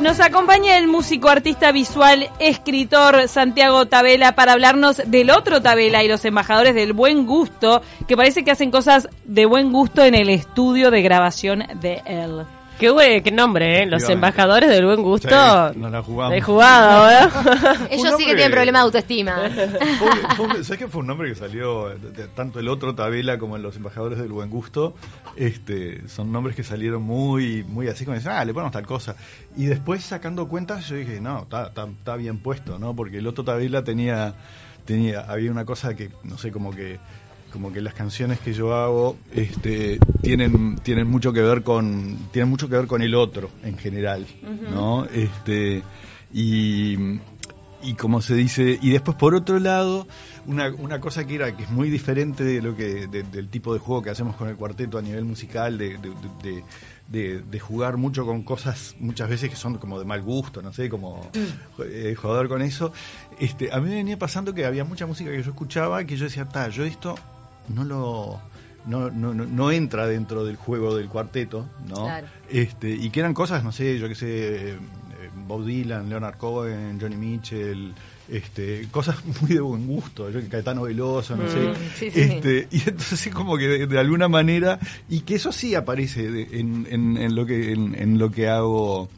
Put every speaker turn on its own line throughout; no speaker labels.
Nos acompaña el músico, artista visual, escritor Santiago Tabela para hablarnos del otro Tabela y los embajadores del buen gusto, que parece que hacen cosas de buen gusto en el estudio de grabación de él.
Qué, güey, qué nombre, ¿eh? Los
Dígame.
embajadores del buen gusto.
Sí, nos la jugamos.
De jugado, ¿eh?
Ellos sí que tienen problema de autoestima.
Fue- ¿Sabes que fue un nombre que salió de- de- tanto el otro Tabela como en los embajadores del buen gusto? Este, son nombres que salieron muy, muy así como dicen, ah, le ponemos tal cosa. Y después sacando cuentas, yo dije, no, está, está, está bien puesto, ¿no? Porque el otro Tabela tenía, tenía, había una cosa que, no sé, como que como que las canciones que yo hago este, tienen tienen mucho que ver con tienen mucho que ver con el otro en general no este y y como se dice y después por otro lado una, una cosa que era que es muy diferente de lo que de- del tipo de juego que hacemos con el cuarteto a nivel musical de, de, de- de- de jugar mucho con cosas muchas veces que son como de mal gusto no sé como eh, joder con eso este a mí me venía pasando que había mucha música que yo escuchaba que yo decía ta yo esto no lo no, no, no, entra dentro del juego del cuarteto, ¿no?
Claro.
Este, y que eran cosas, no sé, yo qué sé, eh, Bob Dylan, Leonard Cohen, Johnny Mitchell, este, cosas muy de buen gusto, yo que Caetano Veloso, no sé.
sí, sí.
Este, y entonces como que de, de alguna manera, y que eso sí aparece de- en, en, en lo que en, en lo que hago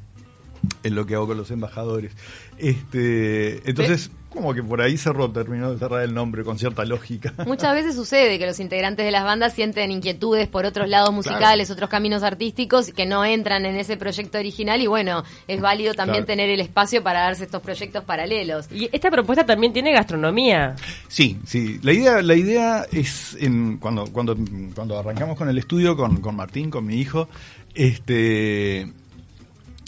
en lo que hago con los embajadores. Este, entonces, como que por ahí cerró, terminó de cerrar el nombre con cierta lógica.
Muchas veces sucede que los integrantes de las bandas sienten inquietudes por otros lados musicales, otros caminos artísticos que no entran en ese proyecto original y bueno, es válido también
Claro.
tener el espacio para darse estos proyectos paralelos.
Y esta propuesta también tiene gastronomía.
Sí, sí. La idea, la idea es en, cuando, cuando, cuando arrancamos con el estudio con, con Martín, con mi hijo, este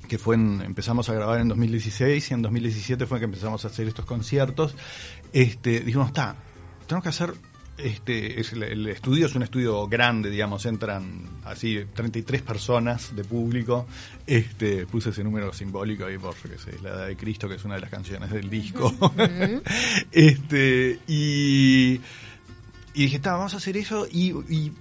que fue en- empezamos a grabar en 2016 y en 2017 fue que empezamos a hacer estos conciertos. Este, dijimos, está, tenemos que hacer este es el, el estudio es un estudio grande, digamos, entran así 33 personas de público. Este, puse ese número simbólico ahí por que sé, la edad de Cristo, que es una de las canciones del disco. este, y y dije, está, vamos a hacer eso y, y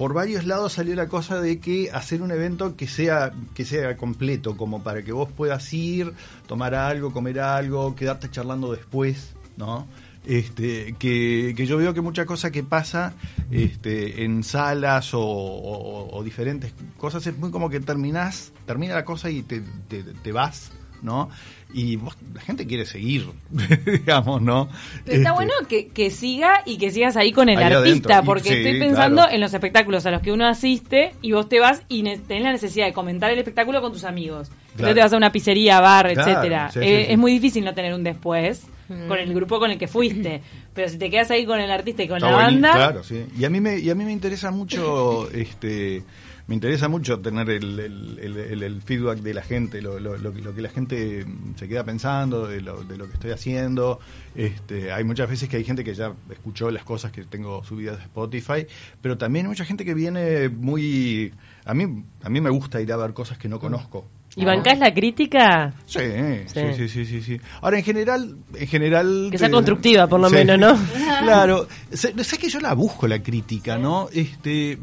por varios lados salió la cosa de que hacer un evento que sea que sea completo, como para que vos puedas ir, tomar algo, comer algo, quedarte charlando después, ¿no? Este, que, que yo veo que mucha cosa que pasa este, en salas o, diferentes cosas es muy como que terminás, termina la cosa y te, te, te vas, ¿no? Y vos- la gente quiere seguir, digamos, ¿no?
Pero está
Este,
bueno que, que siga y que sigas ahí con el
Ahí
artista,
adentro.
Porque
sí,
estoy pensando
claro.
en los espectáculos a los que uno asiste y vos te vas y tenés la necesidad de comentar el espectáculo con tus amigos. Entonces
Claro.
te vas a una pizzería, bar,
Claro,
etcétera.
sí,
Eh,
sí.
Es muy difícil no tener un después con el grupo con el que fuiste. Pero si te quedas ahí con el artista y con
Está
la banda,
Claro, sí. Y a mí me, y a mí me interesa mucho, este, me interesa mucho tener el, el- el- el- el feedback de la gente, lo, lo- lo que- lo que la gente se queda pensando, de lo, de lo que estoy haciendo. Este, hay muchas veces que hay gente que ya escuchó las cosas que tengo subidas de Spotify, pero también hay mucha gente que viene muy, a mí, a mí me gusta ir a ver cosas que no conozco.
¿Y bancás la crítica?
Sí,
Sí.
sí, sí, sí, sí. Ahora, en general, en general...
Que sea
te-
constructiva, por lo
Sí.
menos, ¿no?
Claro. Sé sé que yo la busco, la crítica, ¿no? Este,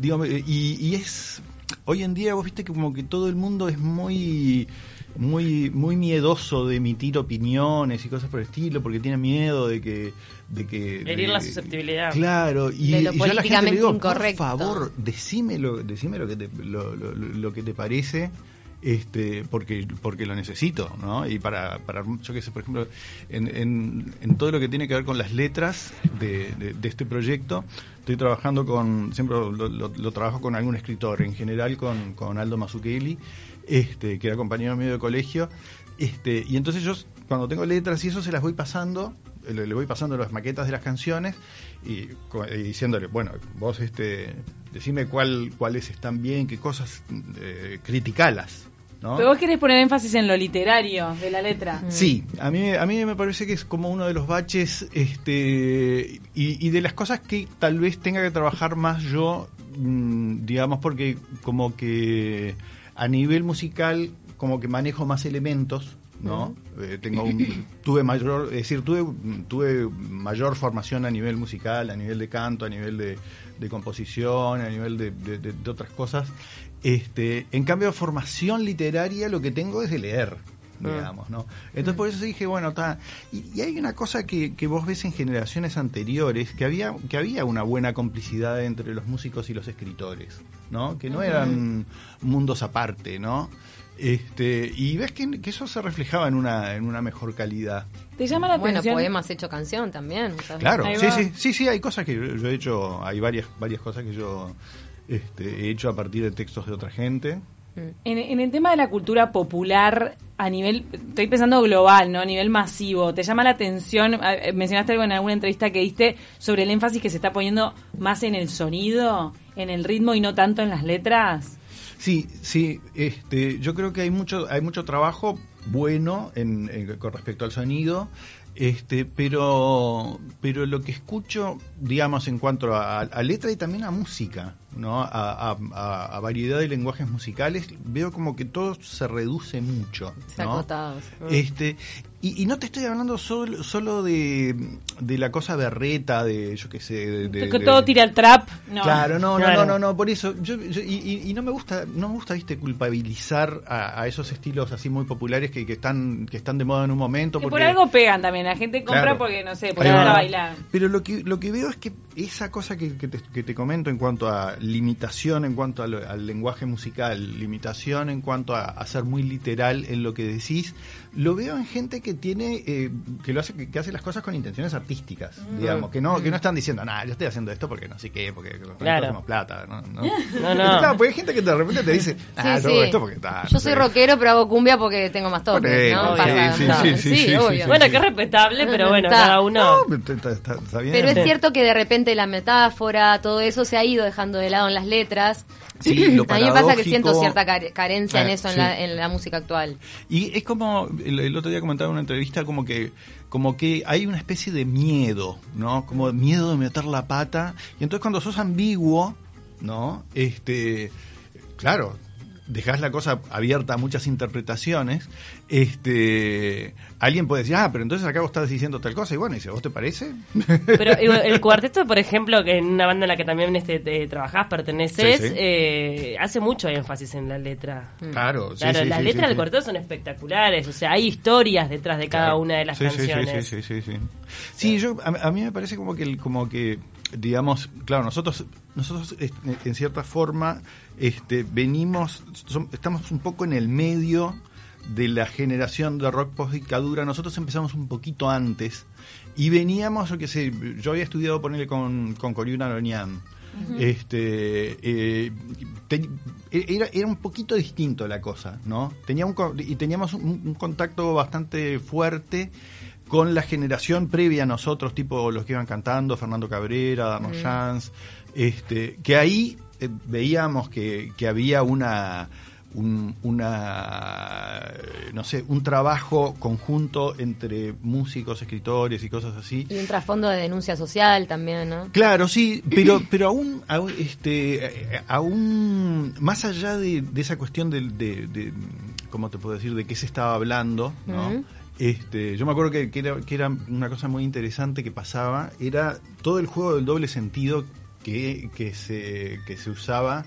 digamos, y, y es... Hoy en día, vos viste que como que todo el mundo es muy... Muy, muy miedoso de emitir opiniones y cosas por el estilo, porque tiene miedo de que... De que
Herir
de-
la susceptibilidad.
Claro, y,
De lo
y yo a la gente le digo,
incorrecto.
por favor, decime lo, decime lo que te, lo, lo- lo que te parece, este, porque, porque lo necesito, ¿no? Y para, para yo qué sé, por ejemplo, en, en, en todo lo que tiene que ver con las letras de, de- este proyecto, estoy trabajando con, siempre lo, trabajo con algún escritor, en general con, con Aldo Mazzucchelli, este, que era compañero mío de colegio, este, y entonces yo cuando tengo letras y eso se las voy pasando, le, voy pasando las maquetas de las canciones y, y diciéndole, bueno, vos este, decime cuál, cuáles están bien, qué cosas, eh, criticalas, ¿no?
pero vos querés poner énfasis en lo literario de la letra.
Sí, a mí, a mí me parece que es como uno de los baches este, y, y de las cosas que tal vez tenga que trabajar más yo, mm, digamos, porque como que a nivel musical como que manejo más elementos, ¿no? Eh, tengo un- tuve mayor, es decir, tuve, tuve mayor formación a nivel musical, a nivel de canto, a nivel de, de composición, a nivel de, de- de- de otras cosas. Este, en cambio, formación literaria lo que tengo es de leer digamos, ¿no? Entonces por eso dije, bueno, está. Y, y hay una cosa que, que vos ves en generaciones anteriores, que había, que había una buena complicidad entre los músicos y los escritores, ¿no? Que no eran mundos aparte, ¿no? Este, y ves que, que eso se reflejaba en una, en una mejor calidad.
¿Te llama la
Bueno,
atención?
poemas hecho canción también. muchas
Claro, sí, sí, sí, sí, hay cosas que yo, yo he hecho, hay varias, varias cosas que yo este, he hecho a partir de textos de otra gente.
En, en el tema de la cultura popular a nivel, estoy pensando global, ¿no? A nivel masivo, ¿te llama la atención? eh, Mencionaste algo en alguna entrevista que diste sobre el énfasis que se está poniendo más en el sonido, en el ritmo y no tanto en las letras.
Sí, sí, este, yo creo que hay mucho, hay mucho trabajo bueno en, con respecto al sonido, este, pero, pero lo que escucho, digamos, en cuanto a, a letra y también a música, ¿no? A, a- a- a variedad de lenguajes musicales, veo como que todo se reduce mucho, ¿no?
acotado.
Este, y, y no te estoy hablando solo, solo de, de la cosa berreta, de, yo qué sé, de, de-
que todo tira al trap. No.
Claro, no, no,
Claro.
no, no, no, por eso. Yo, yo- y, y- y no me gusta, no me gusta, viste, culpabilizar a, a esos estilos así muy populares que, que están, que están de moda en un momento.
Que por
porque-
algo pegan también, la gente compra
Claro.
porque, no sé, porque
Ahí va.
para bailar.
Pero lo que, lo que veo es que esa cosa que, que te, que te comento en cuanto a limitación, en cuanto al, al lenguaje musical, limitación en cuanto a, a ser muy literal en lo que decís, lo veo en gente que tiene, eh, que lo hace, que, que hace las cosas con intenciones artísticas, digamos, que no, que no están diciendo, nada, yo estoy haciendo esto porque no sé qué, porque
Claro.
hacemos plata, ¿no? ¿no?
No, no.
Claro, porque hay gente que de repente te dice, ah,
Sí,
todo
sí.
esto porque está.
Yo soy rockero, pero hago cumbia porque tengo más toques, ¿no? Pasa-
sí, sí, sí, sí, sí,
obvio.
sí,
Bueno, que es respetable, pero bueno,
Está.
cada uno...
No, está, está- está- está bien.
Pero es cierto que de repente la metáfora, todo eso se ha ido dejando de lado en las letras.
Sí, lo
a mí me pasa que siento cierta care- carencia en eso en, la, en la música actual.
Y es como, el, el otro día comentaba en una entrevista, como que, como que hay una especie de miedo, ¿no? Como miedo de meter la pata. Y entonces cuando sos ambiguo, ¿no? Este, claro, dejás la cosa abierta a muchas interpretaciones, este, alguien puede decir, ah, pero entonces acá vos estás diciendo tal cosa, y bueno, y dice, ¿vos te parece?
Pero el cuarteto, por ejemplo, que en una banda en la que también este, te trabajás, perteneces,
Sí, sí.
eh, hace mucho énfasis en la letra.
Claro, sí,
Claro,
sí,
las
sí,
letras
sí,
del
sí.
cuarteto son espectaculares, o sea, hay historias detrás de cada
Claro.
una de las
Sí, sí, sí,
canciones.
Sí, sí, sí, sí. Sí, yo, a, a mí me parece como que, el- como que digamos, claro, nosotros, nosotros en cierta forma este, venimos, estamos un poco en el medio de la generación de rock post dictadura. Nosotros empezamos un poquito antes y veníamos, yo qué sé, yo había estudiado ponerle con, con Coriuna. Este eh, te- era, era un poquito distinto la cosa, ¿no? Tenía un, y teníamos un, un contacto bastante fuerte con la generación previa a nosotros, tipo los que iban cantando, Fernando Cabrera, Damos Jans, este, que ahí eh, veíamos que, que había una un, una no sé un trabajo conjunto entre músicos escritores y cosas así
Y un trasfondo de denuncia social también, ¿no?
Claro, sí, pero pero aún, aún, este aún más allá de, de esa cuestión de, de, de, cómo te puedo decir de qué se estaba hablando, ¿no? Este, yo me acuerdo que, que era, que era una cosa muy interesante que pasaba, era todo el juego del doble sentido que, que se que se usaba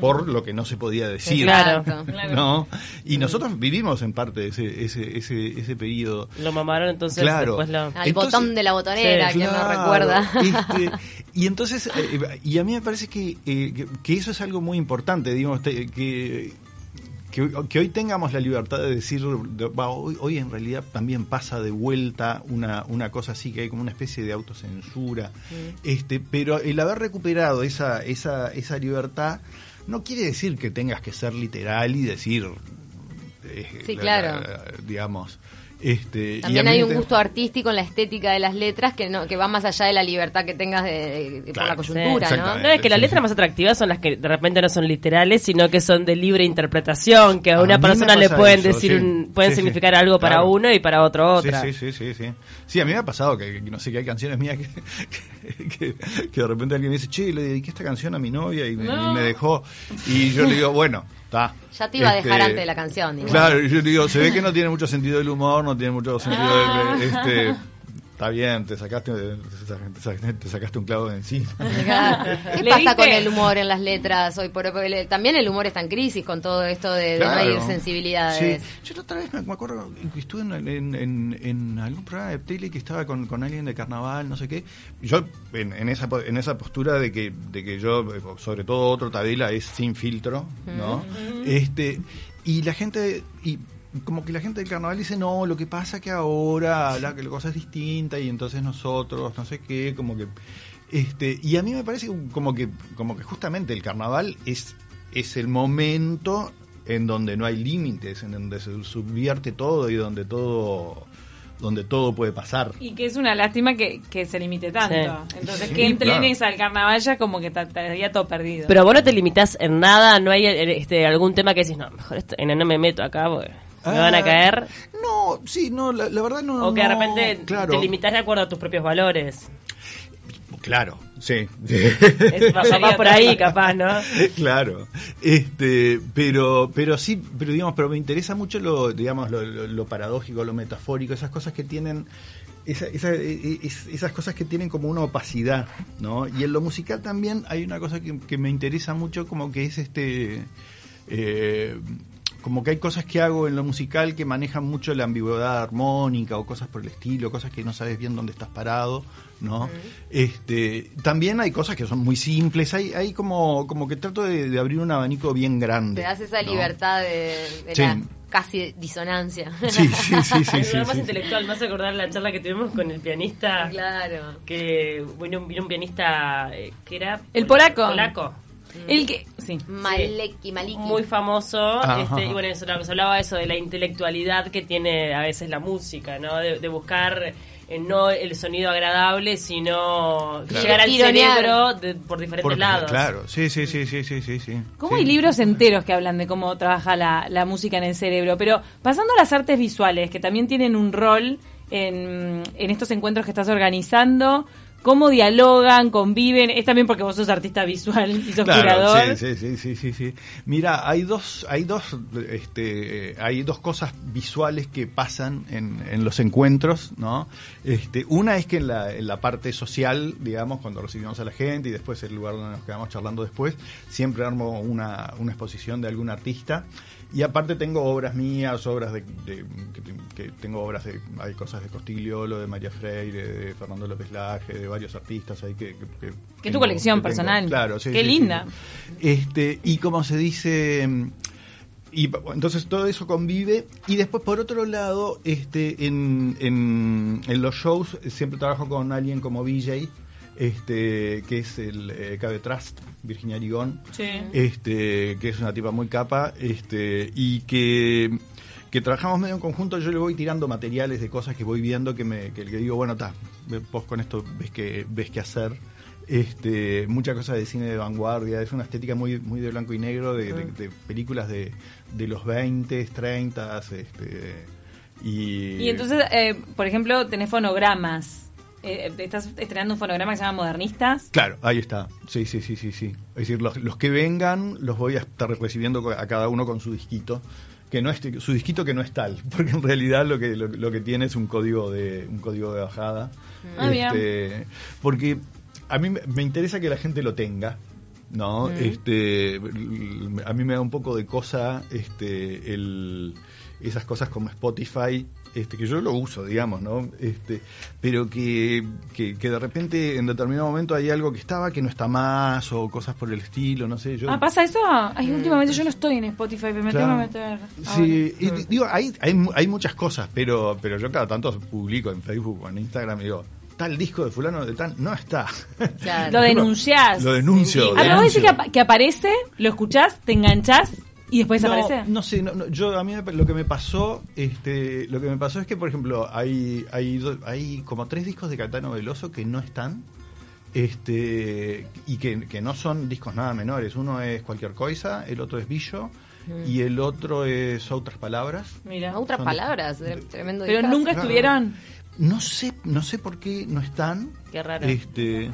por lo que no se podía decir.
Claro.
Exacto.
¿no? Y nosotros vivimos en parte ese, ese, ese, ese periodo.
Lo mamaron, entonces
Claro.
después lo...
Al
Entonces-
botón de la botonera,
Sí,
que no
Claro,
recuerda.
este, y entonces, eh, y a mí me parece que, eh, que, que eso es algo muy importante, digamos, te- que, que, que hoy tengamos la libertad de decir, de- hoy, hoy en realidad también pasa de vuelta una, una cosa así, que hay como una especie de autocensura, este, pero el haber recuperado esa, esa, esa libertad no quiere decir que tengas que ser literal y decir... eh,
Sí,
la-
claro.
la- digamos. Este,
También hay un
te-
gusto artístico en la estética de las letras que no que va más allá de la libertad que tengas de, de- por
Claro,
la coyuntura,
Sí.
¿no?
No, es que las letras
sí.
más atractivas son las que de repente no son literales, sino que son de libre interpretación, que a
A
una persona le pueden
eso,
decir,
sí.
un- pueden
Sí, sí.
significar algo para
Claro.
uno y para otro otra.
Sí, sí, sí, sí, sí. Sí, a mí me ha pasado que, que no sé, que hay canciones mías que, que, que de repente alguien me dice, che, le dediqué esta canción a mi novia y me,
No.
y me dejó. Y yo le digo, bueno,
Ya te iba a dejar
Este,
antes de la canción. digo.
Claro, yo digo, se ve que no tiene mucho sentido el humor, no tiene mucho sentido
Ah.
el, este, está bien, te sacaste, te sacaste, te sacaste un clavo de encima.
¿Qué
Le
pasa
diste-
con el humor en las letras hoy por hoy? También el humor está en crisis con todo esto de, de no
Claro.
hay sensibilidades.
Sí. Yo la otra vez me acuerdo que estuve en, en, en- en algún programa de tele que estaba con, con alguien de carnaval, no sé qué. Yo en, en esa po- en esa postura de que de que yo eh, sobre todo otro Tabela es sin filtro, ¿no? Este y la gente y como que la gente del carnaval dice, no, lo que pasa que ahora la, que la cosa es distinta y entonces nosotros, no sé qué, como que... Este, y a mí me parece como que, como que justamente el carnaval es, es el momento en donde no hay límites, en donde se subvierte todo y donde todo, donde todo puede pasar.
Y que es una lástima que, que se limite tanto.
Sí.
Entonces,
Sí,
que entrenes
claro.
al carnaval ya como que ta- estaría todo perdido.
Pero vos no te limitás en nada, no hay eh, este, algún tema que decís, no, mejor esto, no me meto acá porque me van a
Ah,
caer.
No, sí, no, la, la verdad no.
O que de
no,
repente
claro,
te limitás de acuerdo a tus propios valores.
Claro, sí.
Es, va, va por ahí, capaz, ¿no?
claro este pero pero sí pero digamos pero me interesa mucho lo digamos lo, lo- lo paradójico lo metafórico esas cosas que tienen esa- esa- e- es- esas cosas que tienen como una opacidad no y en lo musical también hay una cosa que, que me interesa mucho como que es este eh, como que hay cosas que hago en lo musical que manejan mucho la ambigüedad armónica o cosas por el estilo, cosas que no sabes bien dónde estás parado, ¿no? Este, también hay cosas que son muy simples, hay, hay como, como que trato de, de abrir un abanico bien grande.
Te das esa
¿no?
libertad de, de
Sí.
la casi disonancia.
Sí, sí, sí, sí, sí,
más
sí.
intelectual, hace acordar la charla que tuvimos con el pianista.
claro.
Que vino, un- vino un pianista eh, que era.
El polaco.
Polaco.
El que. Sí.
Maleki, Maliki.
Muy famoso.
Ajá,
este, y bueno, eso, se hablaba eso de la intelectualidad que tiene a veces la música, ¿no? De, de buscar eh, no el sonido agradable, sino
Claro.
llegar al
Tironear.
cerebro de- por diferentes lados.
Claro, sí, sí, sí, sí, sí, sí, sí.
¿Cómo
Sí.
hay libros enteros que hablan de cómo trabaja la, la música en el cerebro? Pero pasando a las artes visuales, que también tienen un rol en, en estos encuentros que estás organizando, ¿cómo dialogan, conviven? Es también porque vos sos artista visual y sos
Claro,
curador.
sí, sí, sí, sí, sí. Mira, hay dos, hay dos, este, hay dos cosas visuales que pasan en, en los encuentros, ¿no? Este, una es que en la, en la parte social, digamos, cuando recibimos a la gente y después el lugar donde nos quedamos charlando después, siempre armo una, una exposición de algún artista. Y aparte tengo obras mías, obras de, de- que, te- que tengo obras de, hay cosas de Costigliolo, de María Freire, de Fernando López Laje, de varios artistas ahí que, que, que
tu colección
tengo.
personal.
Claro, sí.
Qué
sí,
linda.
sí. Este, y como se dice, y entonces todo eso convive. Y después, por otro lado, este, en, en, en los shows siempre trabajo con alguien como VJ, este, que es el eh, Cabe Trust, Virginia Arigón
Sí.
este que es una tipa muy capa este y que que trabajamos medio en conjunto. Yo le voy tirando materiales de cosas que voy viendo que me que, que digo bueno está vos con esto ves que ves qué hacer. Este muchas cosas de cine de vanguardia. Es una estética muy muy de blanco y negro de, de- de películas de, de los 20 30 este y,
Y entonces, eh, por ejemplo, tenés fonogramas. Eh, estás estrenando un fonograma que se llama Modernistas.
Claro, ahí está. Sí, sí, sí, sí, sí. Es decir, los, los que vengan los voy a estar recibiendo a cada uno con su disquito. Que no es, su disquito que no es tal, porque en realidad lo que, lo, lo que tiene es un código de, un código de bajada.
Ah, bien.
Este, porque a mí me- interesa que la gente lo tenga. ¿no? Este, a mí me da un poco de cosa este, el, esas cosas como Spotify, este, que yo lo uso, digamos, ¿no? Este, pero que, que, que de repente en determinado momento hay algo que estaba que no está más o cosas por el estilo, no sé. Yo,
Ah, ¿pasa eso? Ay, últimamente yo no estoy en Spotify, pero me tengo que
Claro.
meter.
Sí, y digo, hay, hay, mu- hay muchas cosas, pero, pero yo cada tanto publico en Facebook o en Instagram y digo, tal disco de fulano de tal no está.
Claro.
Lo denunciás.
Lo denuncio.
Ah, pero vos decís que,
denuncio.
apa- que aparece, lo escuchás, te enganchás y después
no,
desaparece.
No sé, no, no, yo a mí me- lo que me pasó, este, lo que me pasó es que por ejemplo hay hay hay como tres discos de Caetano Veloso que no están, este y que, que no son discos nada menores. Uno es cualquier cosa, el otro es Billo y el otro es otras palabras.
Mira.
Otras
Son-
palabras, tremendo.
Pero
discazo.
nunca estuvieron.
No sé, no sé por qué no están.
Qué raro.
Este,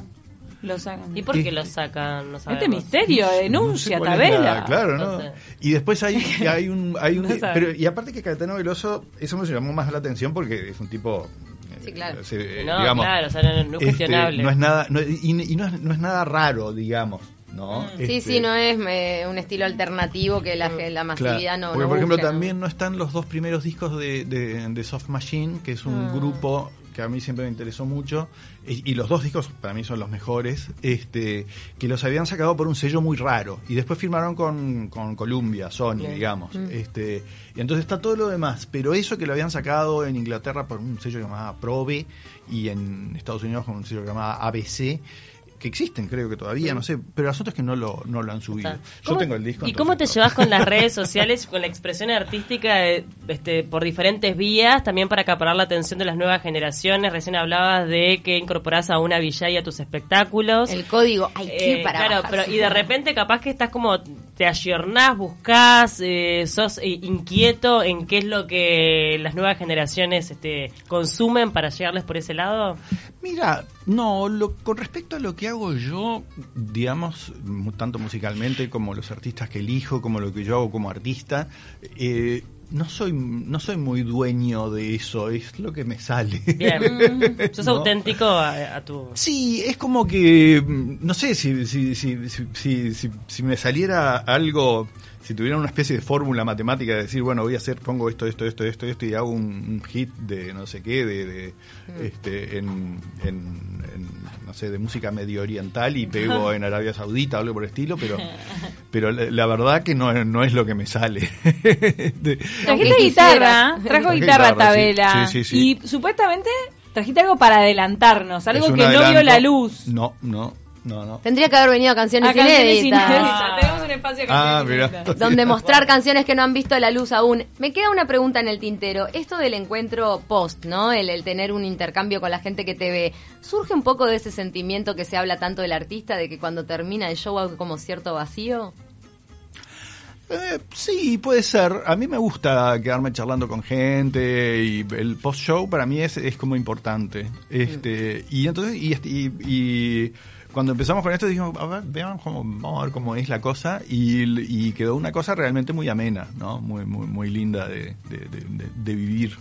Lo sacan.
¿Y por qué
Este-
los sacan? No
Este misterio, denuncia,
No sé
Tabela.
la- claro, ¿no?
Sé.
Y después hay, hay un... Hay un pero, y aparte que Caetano Veloso, eso me llamó más la atención porque es un tipo... eh,
Sí, claro.
se-
No,
digamos,
claro, o sea, no, no es
este,
cuestionable.
no es nada, no- y, y no, es, no es nada raro, digamos, ¿no?
Sí,
Este,
sí, no es eh, un estilo alternativo que la, que la
Claro,
masividad no
porque
no
por ejemplo
busca,
también no están los dos primeros discos de, de- de Soft Machine, que es un
Ah.
grupo que a mí siempre me interesó mucho, y, y los dos discos para mí son los mejores, este, que los habían sacado por un sello muy raro, y después firmaron con, con Columbia, Sony,
Bien.
digamos,
Mm.
este, y entonces está todo lo demás, pero eso que lo habían sacado en Inglaterra por un sello llamado Probe, y en Estados Unidos con un sello llamado ABC, que existen, creo que todavía, no sé, pero el asunto es que no lo, no lo han subido. Yo
¿Cómo-
tengo el disco.
¿Y cómo te llevas con las redes sociales, con la expresión artística eh, este, por diferentes vías, también para acaparar la atención de las nuevas generaciones? Recién hablabas de que incorporás a una Villay a tus espectáculos.
El código hay que ir
Eh,
para
claro,
bajarse.
pero y de repente capaz que estás como te ayornás, buscás, eh, sos eh, inquieto en qué es lo que las nuevas generaciones este, consumen para llegarles por ese lado.
Mira, no, lo, con respecto a lo que hago yo, digamos, tanto musicalmente como los artistas que elijo, como lo que yo hago como artista, eh, no soy no soy muy dueño de eso, es lo que me sale.
Bien, sos
¿No?
auténtico a, a tu...
Sí, es como que, mm, no sé, si, si, si- si me saliera algo, si tuviera una especie de fórmula matemática de decir, bueno, voy a hacer, pongo esto, esto, esto, esto, esto y hago un, un hit de no sé qué, de, de, este, en, en, en, no sé, de música medio oriental y pego en Arabia Saudita o algo por el estilo, pero, pero la, la verdad que no, no es lo que me sale. De-
Trajiste guitarra, trajo guitarra. Tabela.
Sí, sí, sí.
Y supuestamente trajiste algo para adelantarnos, algo que no vio la luz.
No, no, no, no.
Tendría que haber venido a canciones,
A canciones
inéditas.
inéditas. Tenemos un espacio de
Ah,
canciones inéditas.
donde mostrar canciones que no han visto la luz aún. Me queda una pregunta en el tintero. Esto del encuentro post, ¿no? El, el tener un intercambio con la gente que te ve. ¿Surge un poco de ese sentimiento que se habla tanto del artista, de que cuando termina el show hay como cierto vacío?
Eh, sí, puede ser. A mí me gusta quedarme charlando con gente y el post-show para mí es, es como importante. Este, y entonces, y, este- y, y cuando empezamos con esto dijimos, a ver, vean cómo, vamos a ver cómo es la cosa y, y quedó una cosa realmente muy amena, ¿no? Muy, muy, muy linda de, de, de- de- de vivir.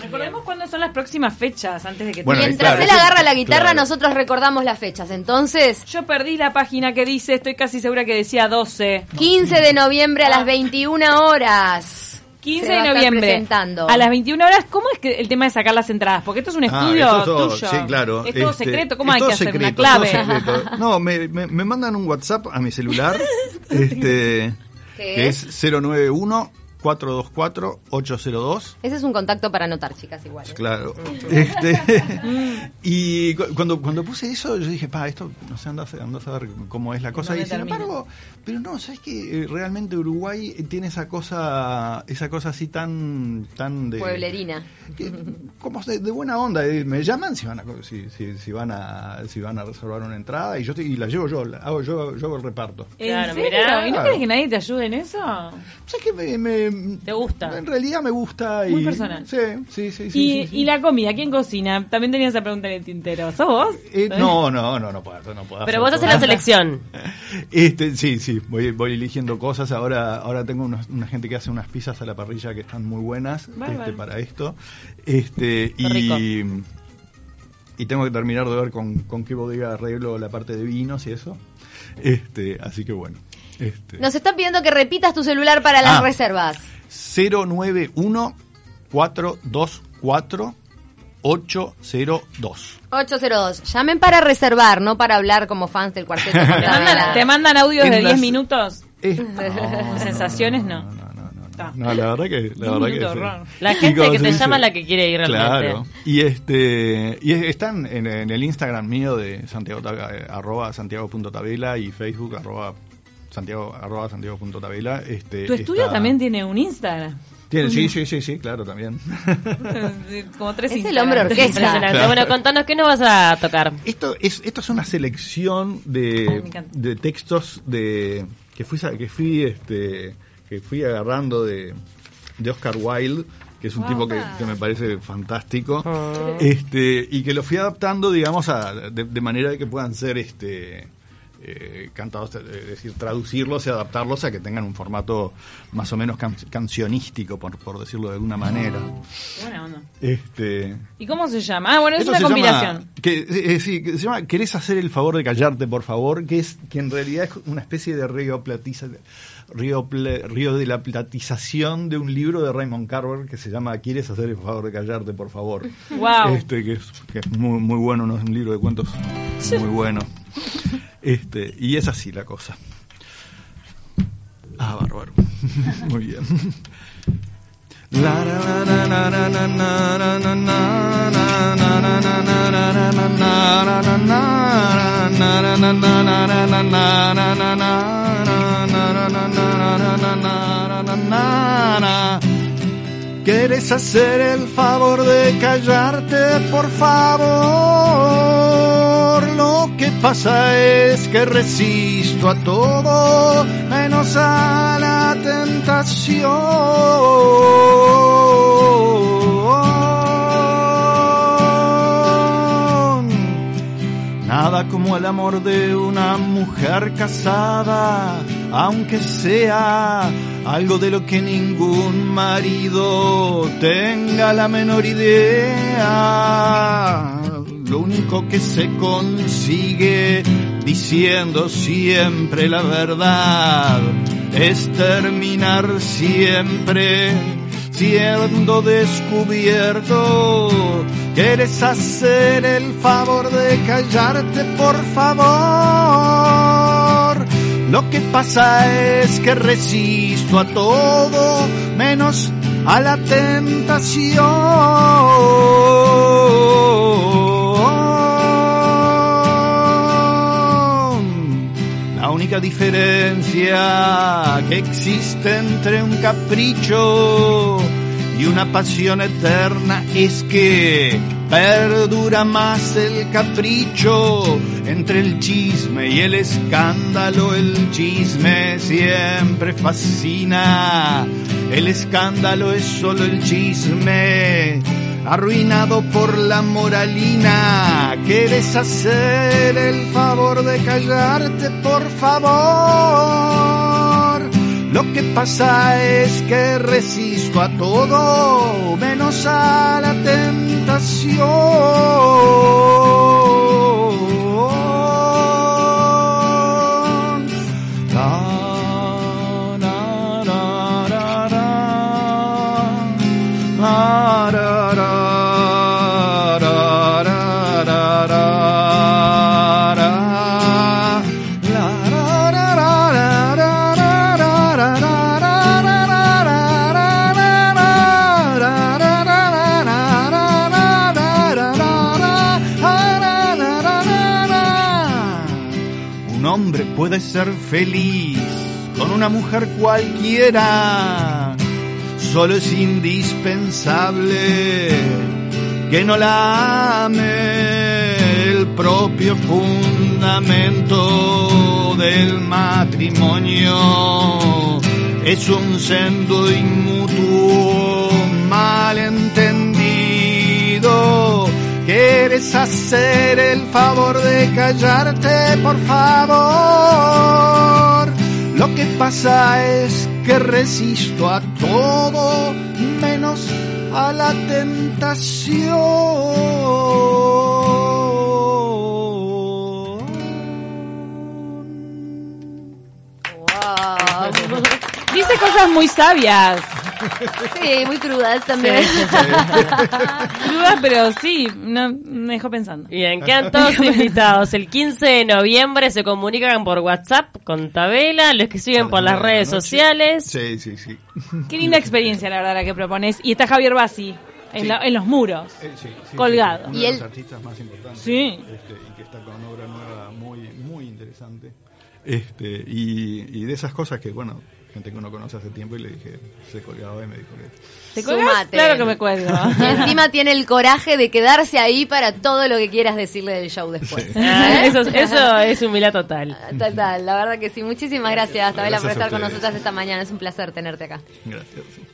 Recordemos cuándo son las próximas fechas antes de que
Bueno,
Mientras
claro,
él agarra la guitarra,
claro.
nosotros recordamos las fechas. Entonces,
Yo perdí la página que dice, estoy casi segura que decía 12.
15 de noviembre a las 21 horas.
15
Se va a
de noviembre.
presentando.
A las 21 horas, ¿cómo es que el tema de sacar las entradas? Porque esto es un
Ah,
estudio
esto es todo-
tuyo.
Sí, claro.
Es todo
Este,
secreto. ¿Cómo
es
hay que hacer una
secreto,
clave?
todo secreto. No, me, me, me mandan un WhatsApp a mi celular, este,
¿Qué
que
es?
es 091 424 802.
Ese es un contacto para anotar, chicas, igual. ¿eh?
Claro. Este, y cu- cuando, cuando puse eso, yo dije, pa, esto, no sé, anda, a- anda a saber cómo es la cosa. Y sin embargo, pero no, ¿sabes que Realmente Uruguay tiene esa cosa, esa cosa así tan, tan de...
Pueblerina.
que- como de, de buena onda, eh, me llaman si van a si, si, si van a si van a reservar una entrada y yo te- y la llevo yo, la hago yo, yo hago el reparto.
¿En
Claro, mirá.
¿Y no
Claro.
querés que nadie te ayude en eso?
¿Sabes que me, me-
¿Te gusta?
En realidad me gusta y
Muy personal.
Sí, sí, sí, sí,
y,
sí, sí.
y la comida, ¿quién cocina? También tenía esa pregunta en el tintero. ¿Sos vos?
Eh, no, no, no, no puedo, no puedo.
Pero vos haces la selección.
Este, sí, sí, voy, voy eligiendo cosas. Ahora, ahora tengo unos- una gente que hace unas pizzas a la parrilla que están muy buenas este, para esto. Este,
Qué rico.
y, y tengo que terminar de ver con, con qué bodega arreglo la parte de vinos y eso. Este, así que bueno. Este,
Nos están pidiendo que repitas tu celular para las
Ah.
reservas.
091 424 802.
802. Llamen para reservar, no para hablar como fans del cuarteto.
¿Te mandan, te mandan audios
En
de 10
las-
minutos?
Es-
Sensaciones, no.
No, no, no, no, no, la verdad que, la verdad que sí.
La gente que te
dice-
llama es la que quiere ir realmente.
Claro. Y este y están en, en el Instagram mío de Santiago eh, arroba santiago.tabela y Facebook arroba Santiago, arroba santiago.tabela. Este,
Tu estudio
está-
también tiene un Instagram.
Tiene, sí, sí, sí, sí, claro, también.
Como tres
Es el
Instagram.
hombre orquesta.
Impresionante.
Claro.
Bueno, contanos qué nos vas a tocar.
Esto es, esto es una selección de, de textos de que fui que fui este que fui agarrando de, de Oscar Wilde, que es un tipo que, que me parece fantástico, este y que lo fui adaptando, digamos, a, de, de manera de que puedan ser este eh, cantados, es decir, traducirlos y adaptarlos a que tengan un formato más o menos can- cancionístico, por, por decirlo de alguna manera.
Buena onda.
Este,
¿Y cómo se llama? Ah, bueno, es una
se
compilación.
Llama, que, eh, sí, que se llama ¿Querés hacer el favor de callarte, por favor? Que es que en realidad es una especie de río, platiza, río, río de la platización de un libro de Raymond Carver que se llama ¿Quieres hacer el favor de callarte, por favor?
Wow.
Este, que es, que es muy, muy bueno, ¿no? es un libro de cuentos muy bueno. Este, y es así la cosa. Ah, bárbaro. Muy bien. ¿Quieres hacer el favor de callarte, por favor? Lo que pasa es que resisto a todo, menos a la tentación. Nada como el amor de una mujer casada, aunque sea algo de lo que ningún marido tenga la menor idea. Lo único que se consigue diciendo siempre la verdad es terminar siempre siendo descubierto. ¿Quieres hacer el favor de callarte, por favor? Lo que pasa es que resisto a todo menos a la tentación. La única diferencia que existe entre un capricho y una pasión eterna es que perdura más el capricho entre el chisme y el escándalo. El chisme siempre fascina, el escándalo es solo el chisme. Arruinado por la moralina, ¿quieres hacer el favor de callarte, por favor? Lo que pasa es que resisto a todo menos a la tentación. Feliz con una mujer cualquiera. Solo es indispensable que no la ame el propio fundamento del matrimonio. Es un sendo inmutuo ¿Quieres hacer el favor de callarte, por favor? Lo que pasa es que resisto a todo menos a la tentación.
Wow.
Dice cosas muy sabias.
Sí, muy crudas también.
Crudas, pero sí, no, me dejó pensando.
Bien, quedan todos invitados. El 15 de noviembre se comunican por WhatsApp con Tabela, los que siguen por las
la
redes sociales.
Sí, sí, sí.
Qué linda experiencia, la verdad, la que propones. Y está Javier Bassi en,
Sí.
la- en los muros.
Eh, sí, sí,
Colgado.
sí, uno
Y
de
él-
los artistas más importantes.
Sí.
Este, y que está con obra nueva muy, muy interesante. interesante. Este, y, y de esas cosas que, bueno, gente que uno conoce hace tiempo y le dije, se colgaba y me dijo que...
¿Te. Claro que me cuelgo.
Y encima tiene el coraje de quedarse ahí para todo lo que quieras decirle del show después.
Ah, eso, eso es humildad total.
Total, la verdad que sí. Muchísimas gracias, Tabela, por estar con nosotras esta mañana. Es un placer tenerte acá.
Gracias.